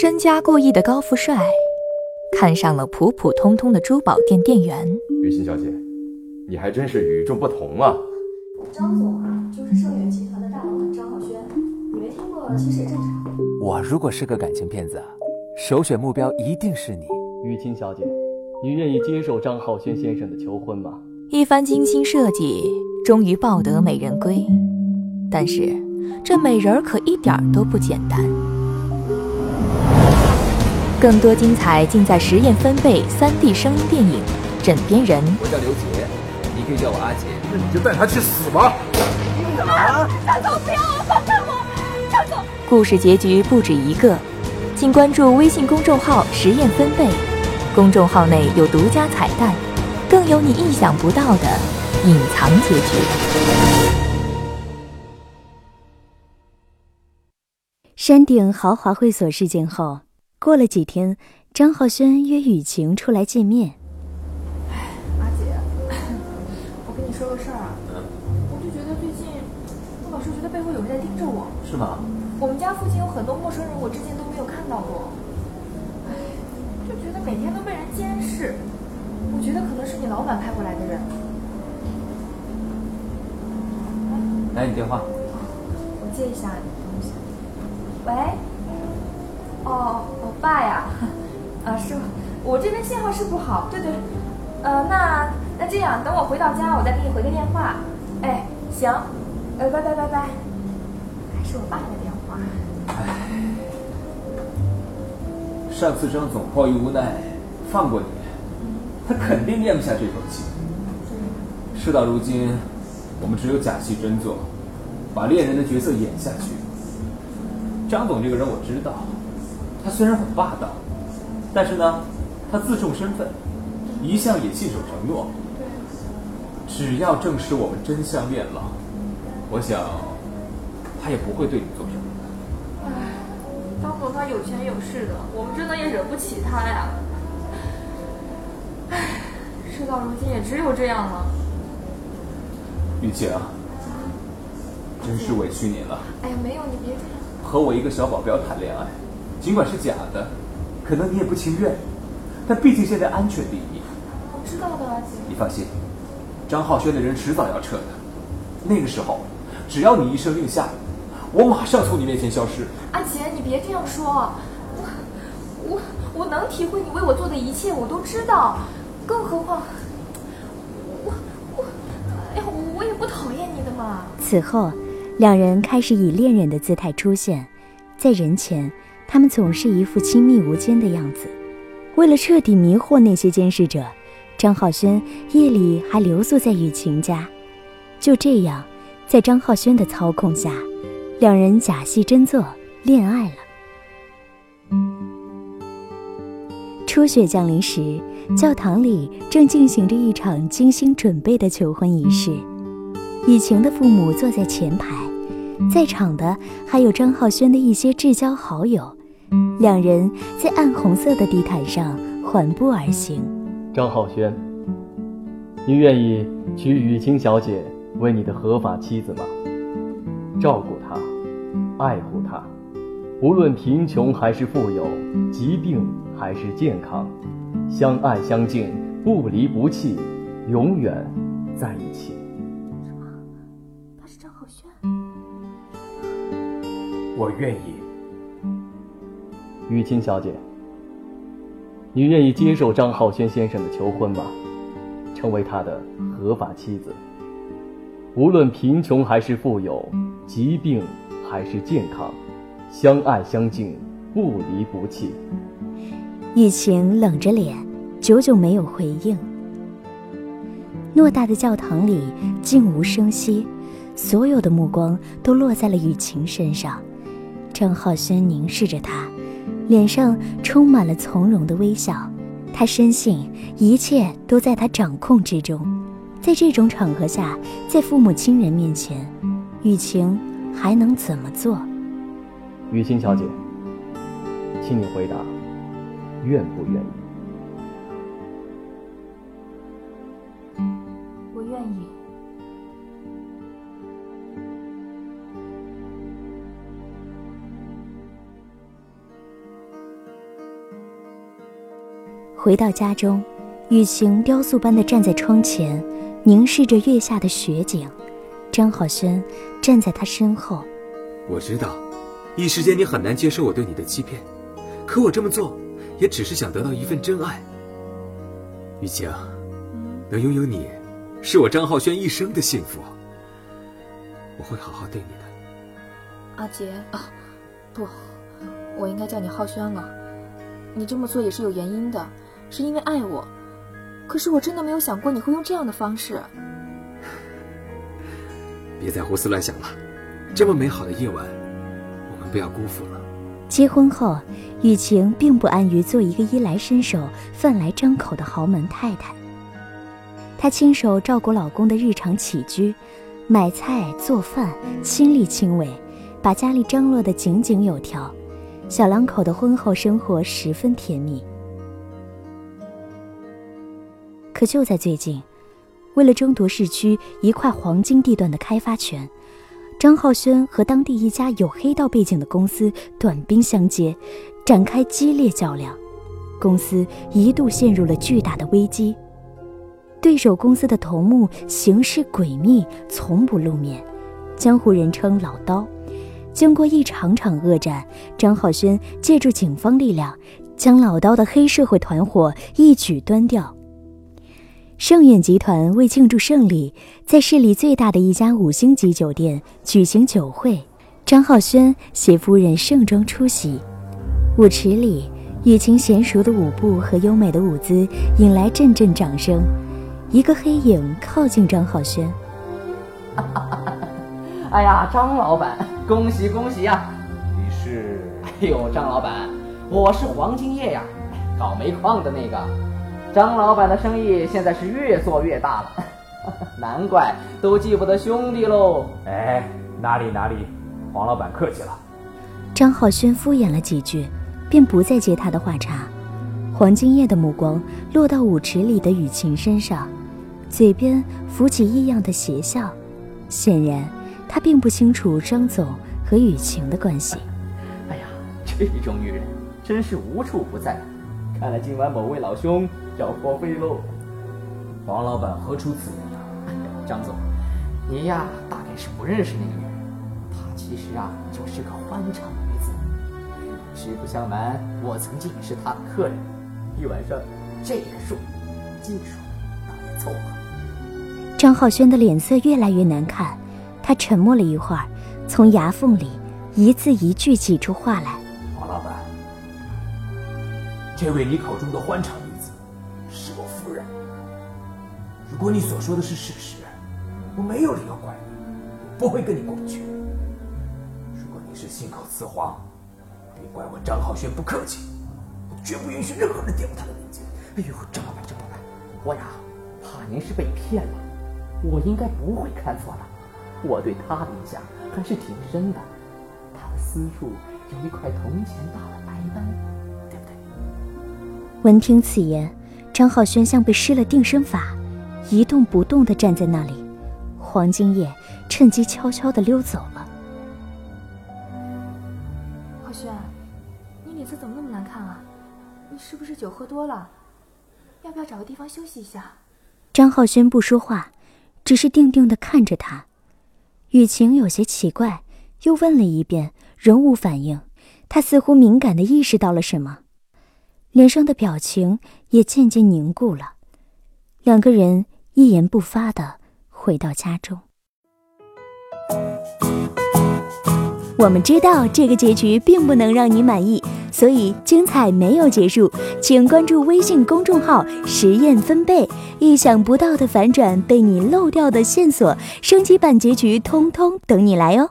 身家过亿的高富帅，看上了普普通通的珠宝店店员。雨欣小姐，你还真是与众不同啊！张总啊，就是盛远集团的大老板张浩轩，你没听过其实也正常。我如果是个感情骗子，首选目标一定是你，雨欣小姐，你愿意接受张浩轩先生的求婚吗？一番精心设计，终于抱得美人归。但是，这美人儿可一点都不简单。更多精彩尽在实验分贝 3D 声音电影《枕边人》。我叫刘杰，你可以叫我阿杰。那你就带他去死吧！张总，不要啊，放开我！张总，故事结局不止一个，请关注微信公众号“实验分贝”，公众号内有独家彩蛋，更有你意想不到的隐藏结局。山顶豪华会所事件后，过了几天，张浩轩约雨晴出来见面。阿姐，我跟你说个事儿啊，我就觉得最近我老是觉得背后有人在盯着我。是吗？我们家附近有很多陌生人，我之前都没有看到过。哎，就觉得每天都被人监视。我觉得可能是你老板派过来的人。来，你电话。我接一下你的东西。喂？哦，我爸呀，啊是，我这边信号是不好，对对，呃，那那这样，等我回到家，我再给你回个电话。哎，行，呃，拜拜拜拜。还是我爸的电话。上次张总迫于无奈放过你，他肯定咽不下这口气。事到如今，我们只有假戏真做，把恋人的角色演下去。张总这个人我知道，他虽然很霸道，但是呢，他自重身份，一向也信守承诺。只要证实我们真相恋了，我想他也不会对你做什么。唉，张总他有钱有势的，我们真的也惹不起他呀。唉，事到如今也只有这样了。雨晴，真是委屈你了。哎呀，没有，你别这样。和我一个小保镖谈恋爱，尽管是假的，可能你也不情愿，但毕竟现在安全第一。我知道的，阿姐。你放心，张浩轩的人迟早要撤的，那个时候，只要你一声令下，我马上从你面前消失。阿杰，你别这样说，我我我能体会你为我做的一切，我都知道，更何况我我哎呀，我也不讨厌你的嘛。此后，两人开始以恋人的姿态出现，在人前，他们总是一副亲密无间的样子。为了彻底迷惑那些监视者，张浩轩夜里还留宿在雨晴家。就这样，在张浩轩的操控下，两人假戏真做，恋爱了。初雪降临时，教堂里正进行着一场精心准备的求婚仪式。雨晴的父母坐在前排，在场的还有张浩轩的一些至交好友。两人在暗红色的地毯上缓步而行。张浩轩，你愿意娶雨晴小姐为你的合法妻子吗？照顾她，爱护她，无论贫穷还是富有，疾病还是健康，相爱相敬，不离不弃，永远在一起。什么他是张浩轩。我愿意。雨晴小姐，你愿意接受张浩轩先生的求婚吗？成为他的合法妻子。无论贫穷还是富有，疾病还是健康，相爱相敬，不离不弃。雨晴冷着脸，久久没有回应。偌大的教堂里静无声息，所有的目光都落在了雨晴身上。张浩轩凝视着她。脸上充满了从容的微笑，他深信一切都在他掌控之中。在这种场合下，在父母亲人面前，雨晴还能怎么做？雨晴小姐，请你回答，愿不愿意？回到家中，雨晴雕塑般的站在窗前，凝视着月下的雪景。张浩轩站在他身后。我知道，一时间你很难接受我对你的欺骗，可我这么做，也只是想得到一份真爱。雨晴，能拥有你，是我张浩轩一生的幸福。我会好好对你的。阿杰啊，不，我应该叫你浩轩了。你这么做也是有原因的，是因为爱我。可是我真的没有想过你会用这样的方式。别再胡思乱想了，这么美好的夜晚，我们不要辜负了。结婚后，雨晴并不安于做一个衣来伸手、饭来张口的豪门太太。她亲手照顾老公的日常起居，买菜做饭，亲力亲为，把家里张罗得井井有条。小两口的婚后生活十分甜蜜。可就在最近。为了争夺市区一块黄金地段的开发权，张浩轩和当地一家有黑道背景的公司短兵相接，展开激烈较量，公司一度陷入了巨大的危机。对手公司的头目行事诡秘，从不露面，江湖人称“老刀”。经过一场场恶战，张浩轩借助警方力量，将老刀的黑社会团伙一举端掉。盛远集团为庆祝胜利，在市里最大的一家五星级酒店举行酒会。张浩轩携夫人盛装出席。舞池里，雨晴娴熟的舞步和优美的舞姿引来阵阵掌声。一个黑影靠近张浩轩。哎呀，张老板，恭喜恭喜呀！你是？哎呦，张老板，我是黄金叶呀，搞煤矿的那个。张老板的生意现在是越做越大了，难怪都记不得兄弟喽。哎，哪里哪里，黄老板客气了。张浩轩敷衍了几句，便不再接他的话茬。黄金叶的目光落到舞池里的雨晴身上，嘴边浮起异样的邪笑。显然，他并不清楚张总和雨晴的关系。哎呀，这种女人真是无处不在。看来今晚某位老兄要破费喽。王老板何出此言啊？张总，你呀大概是不认识那个女人，她其实啊就是个欢场女子。实不相瞒，我曾经也是她的客人，一晚上这个数，技术倒也凑合。张浩轩的脸色越来越难看，他沉默了一会儿，从牙缝里一字一句挤出话来。王老板这位你口中的欢场女子。如果你所说的是事实，我没有理由怪你，不会跟你过不去。如果你是信口雌黄，别怪我张浩轩不客气，我绝不允许任何人玷污他的名节。哎呦，张老板，张老板，我呀，怕您是被骗了。我应该不会看错的，我对他的印象还是挺深的。他的私处有一块铜钱大的白斑。对不对闻听此言，张浩轩像被施了定身法，一动不动地站在那里。黄金叶趁机悄悄地溜走了。浩轩，你脸色怎么那么难看啊？你是不是酒喝多了？要不要找个地方休息一下？张浩轩不说话，只是定定地看着他。雨晴有些奇怪，又问了一遍，仍无反应。他似乎敏感地意识到了什么。脸上的表情也渐渐凝固了，两个人一言不发的回到家中。我们知道这个结局并不能让你满意，所以精彩没有结束，请关注微信公众号“实验分贝”，意想不到的反转，被你漏掉的线索，升级版结局通通等你来哦。